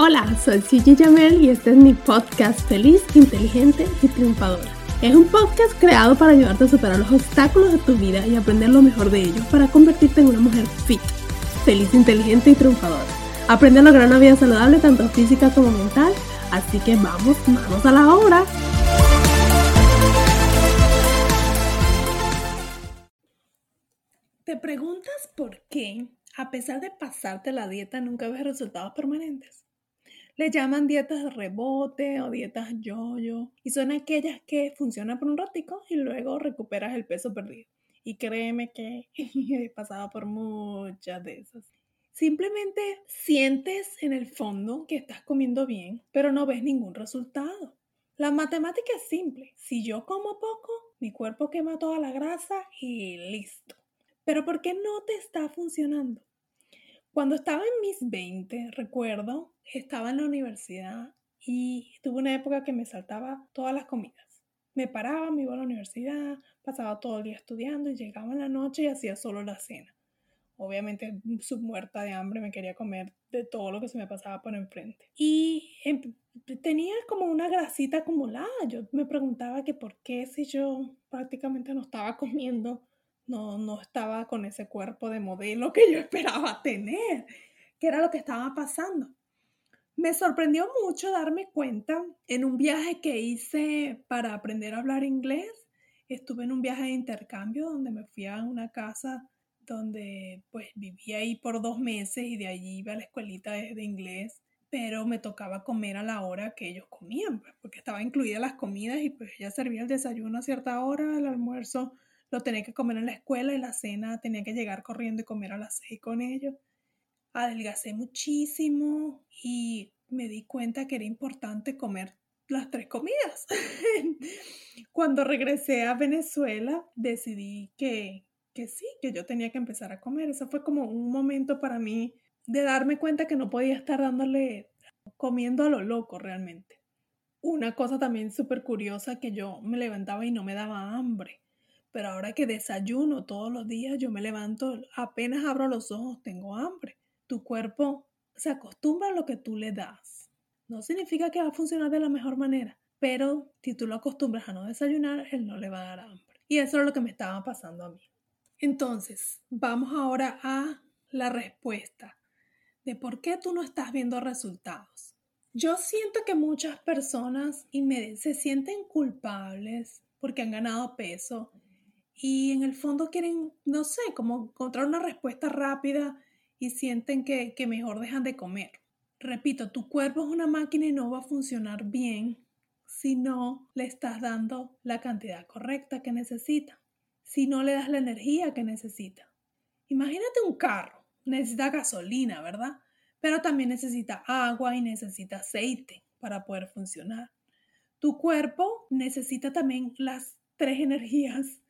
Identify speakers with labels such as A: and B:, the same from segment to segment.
A: Hola, soy Gigi Jamel y este es mi podcast Feliz, Inteligente y Triunfadora. Es un podcast creado para ayudarte a superar los obstáculos de tu vida y aprender lo mejor de ellos para convertirte en una mujer fit, feliz, inteligente y triunfadora. Aprende a lograr una vida saludable tanto física como mental, así que vamos, vamos a la obra. ¿Te preguntas por qué, a pesar de pasarte la dieta, nunca ves resultados permanentes? Le llaman dietas de rebote o dietas yo-yo y son aquellas que funcionan por un ratico y luego recuperas el peso perdido. Y créeme que he pasado por muchas de esas. Simplemente sientes en el fondo que estás comiendo bien, pero no ves ningún resultado. La matemática es simple. Si yo como poco, mi cuerpo quema toda la grasa y listo. Pero ¿por qué no te está funcionando? Cuando estaba en mis 20, recuerdo, estaba en la universidad y tuve una época que me saltaba todas las comidas. Me paraba, me iba a la universidad, pasaba todo el día estudiando y llegaba en la noche y hacía solo la cena. Obviamente, submuerta de hambre, me quería comer de todo lo que se me pasaba por enfrente. Y em, tenía como una grasita acumulada. Yo me preguntaba que por qué si yo prácticamente no estaba comiendo no, no estaba con ese cuerpo de modelo que yo esperaba tener, que era lo que estaba pasando. Me sorprendió mucho darme cuenta en un viaje que hice para aprender a hablar inglés. Estuve en un viaje de intercambio donde me fui a una casa donde pues vivía ahí por dos meses y de allí iba a la escuelita de, de inglés, pero me tocaba comer a la hora que ellos comían, pues, porque estaba incluida las comidas y pues ya servía el desayuno a cierta hora, el almuerzo lo tenía que comer en la escuela y la cena tenía que llegar corriendo y comer a las seis con ellos. Adelgacé muchísimo y me di cuenta que era importante comer las tres comidas. Cuando regresé a Venezuela decidí que, que sí, que yo tenía que empezar a comer. Eso fue como un momento para mí de darme cuenta que no podía estar dándole, comiendo a lo loco realmente. Una cosa también súper curiosa que yo me levantaba y no me daba hambre. Pero ahora que desayuno todos los días, yo me levanto, apenas abro los ojos, tengo hambre. Tu cuerpo se acostumbra a lo que tú le das. No significa que va a funcionar de la mejor manera, pero si tú lo acostumbras a no desayunar, él no le va a dar hambre. Y eso es lo que me estaba pasando a mí. Entonces, vamos ahora a la respuesta de por qué tú no estás viendo resultados. Yo siento que muchas personas se sienten culpables porque han ganado peso y en el fondo quieren, no sé, como encontrar una respuesta rápida y sienten que, que mejor dejan de comer. Repito, tu cuerpo es una máquina y no va a funcionar bien si no le estás dando la cantidad correcta que necesita, si no le das la energía que necesita. Imagínate un carro, necesita gasolina, ¿verdad? Pero también necesita agua y necesita aceite para poder funcionar. Tu cuerpo necesita también las tres energías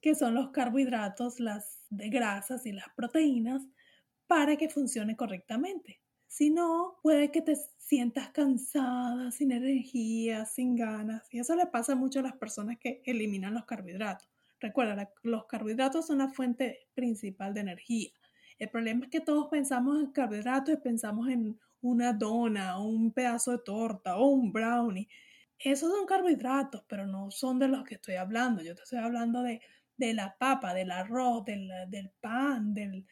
A: que son los carbohidratos, las grasas y las proteínas, para que funcione correctamente. Si no, puede que te sientas cansada, sin energía, sin ganas. Y eso le pasa mucho a las personas que eliminan los carbohidratos. Recuerda, los carbohidratos son la fuente principal de energía. El problema es que todos pensamos en carbohidratos y pensamos en una dona, un pedazo de torta o un brownie. Esos son carbohidratos, pero no son de los que estoy hablando. Yo te estoy hablando de de la papa, del arroz, del, del pan, del,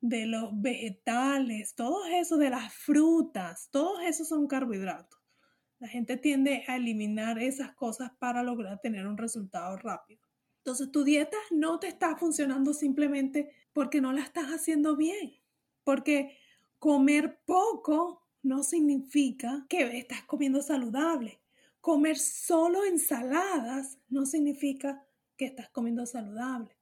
A: de los vegetales, todo eso, de las frutas, todos esos son carbohidratos. La gente tiende a eliminar esas cosas para lograr tener un resultado rápido. Entonces tu dieta no te está funcionando simplemente porque no la estás haciendo bien, porque comer poco no significa que estás comiendo saludable. Comer solo ensaladas no significa que estás comiendo saludable.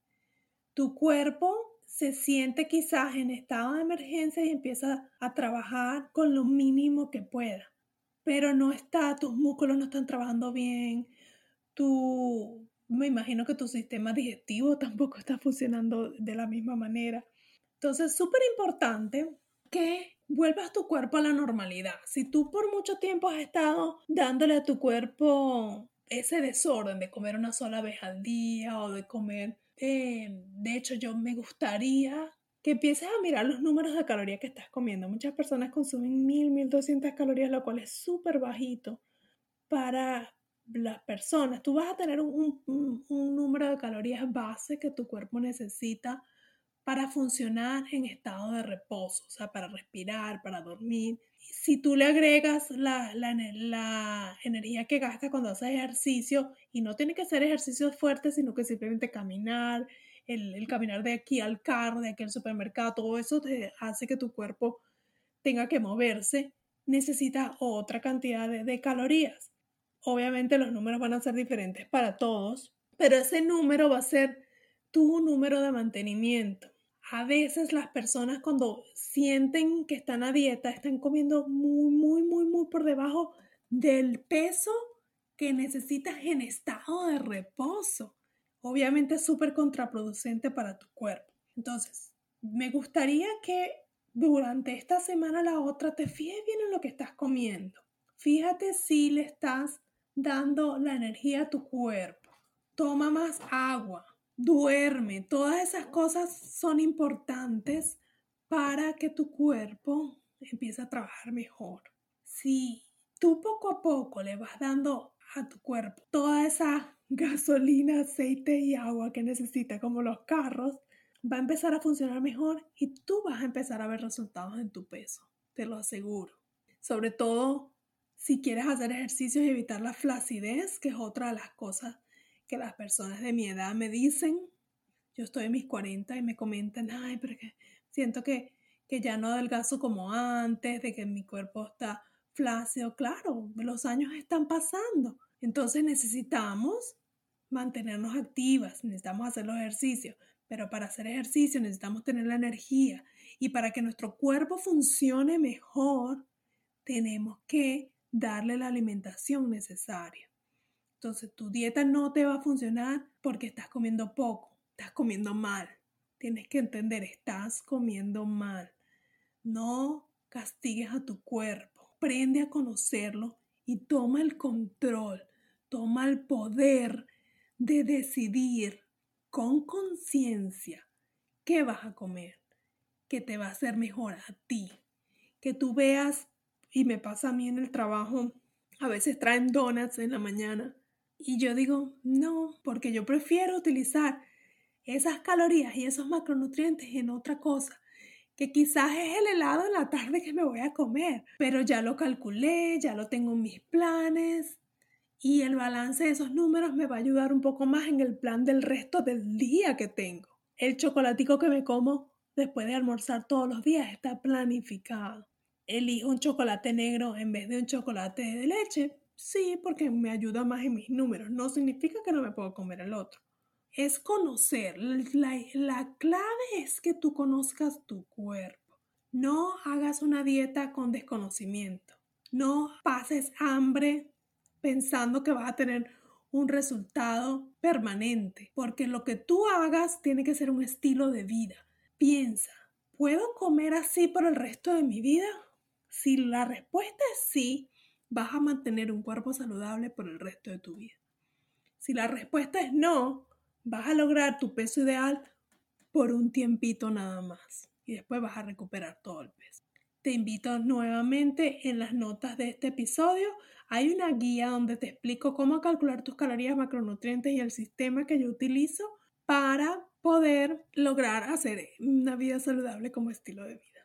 A: Tu cuerpo se siente quizás en estado de emergencia y empieza a trabajar con lo mínimo que pueda. Pero no está, tus músculos no están trabajando bien, tu, me imagino que tu sistema digestivo tampoco está funcionando de la misma manera. Entonces, súper importante que vuelvas tu cuerpo a la normalidad. Si tú por mucho tiempo has estado dándole a tu cuerpo ese desorden de comer una sola vez al día o de comer eh, de hecho, yo me gustaría que empieces a mirar los números de calorías que estás comiendo. Muchas personas consumen 1000, 1200 calorías, lo cual es súper bajito para las personas. Tú vas a tener un, un número de calorías base que tu cuerpo necesita para funcionar en estado de reposo, o sea, para respirar, para dormir. Si tú le agregas la, la, energía que gasta cuando haces ejercicio, y no tiene que ser ejercicios fuertes, sino que simplemente caminar, el, caminar de aquí al carro, de aquí al supermercado, todo eso te hace que tu cuerpo tenga que moverse, necesita otra cantidad de, de calorías. Obviamente los números van a ser diferentes para todos, pero ese número va a ser tu número de mantenimiento a veces las personas cuando sienten que están a dieta están comiendo muy, muy, muy, muy por debajo del peso que necesitas en estado de reposo. Obviamente es súper contraproducente para tu cuerpo. Entonces, me gustaría que durante esta semana la otra te fijes bien en lo que estás comiendo. Fíjate si le estás dando la energía a tu cuerpo. Toma más agua duerme, todas esas cosas son importantes para que tu cuerpo empiece a trabajar mejor. Si tú poco a poco le vas dando a tu cuerpo toda esa gasolina, aceite y agua que necesita, como los carros, va a empezar a funcionar mejor y tú vas a empezar a ver resultados en tu peso, te lo aseguro. Sobre todo si quieres hacer ejercicios y evitar la flacidez, que es otra de las cosas que las personas de mi edad me dicen, yo estoy en mis 40 y me comentan, ay, pero que siento que, que ya no adelgazo como antes, de que mi cuerpo está flácido. Claro, los años están pasando. Entonces necesitamos mantenernos activas, necesitamos hacer los ejercicios, pero para hacer ejercicio necesitamos tener la energía y para que nuestro cuerpo funcione mejor, tenemos que darle la alimentación necesaria. Entonces tu dieta no te va a funcionar porque estás comiendo poco, estás comiendo mal. Tienes que entender, estás comiendo mal. No castigues a tu cuerpo, aprende a conocerlo y toma el control, toma el poder de decidir con conciencia qué vas a comer, qué te va a hacer mejor a ti. Que tú veas, y me pasa a mí en el trabajo, a veces traen donuts en la mañana y yo digo, no, porque yo prefiero utilizar esas calorías y esos macronutrientes en otra cosa, que quizás es el helado en la tarde que me voy a comer, pero ya lo calculé, ya lo tengo en mis planes y el balance de esos números me va a ayudar un poco más en el plan del resto del día que tengo. El chocolatico que me como después de almorzar todos los días está planificado. Elijo un chocolate negro en vez de un chocolate de leche Sí, porque me ayuda más en mis números. No significa que no me puedo comer el otro. Es conocer. La, la clave es que tú conozcas tu cuerpo. No hagas una dieta con desconocimiento. No pases hambre pensando que vas a tener un resultado permanente, porque lo que tú hagas tiene que ser un estilo de vida. Piensa, ¿puedo comer así por el resto de mi vida? Si la respuesta es sí, vas a mantener un cuerpo saludable por el resto de tu vida. Si la respuesta es no, vas a lograr tu peso ideal por un tiempito nada más y después vas a recuperar todo el peso. Te invito nuevamente en las notas de este episodio. Hay una guía donde te explico cómo calcular tus calorías, macronutrientes y el sistema que yo utilizo para poder lograr hacer una vida saludable como estilo de vida.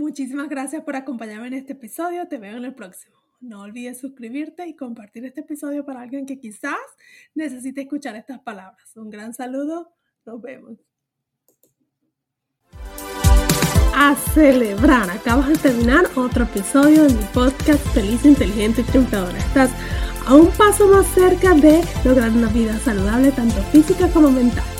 A: Muchísimas gracias por acompañarme en este episodio. Te veo en el próximo. No olvides suscribirte y compartir este episodio para alguien que quizás necesite escuchar estas palabras. Un gran saludo. Nos vemos. A celebrar. Acabas de terminar otro episodio de mi podcast Feliz, Inteligente y Triunfadora. Estás a un paso más cerca de lograr una vida saludable, tanto física como mental.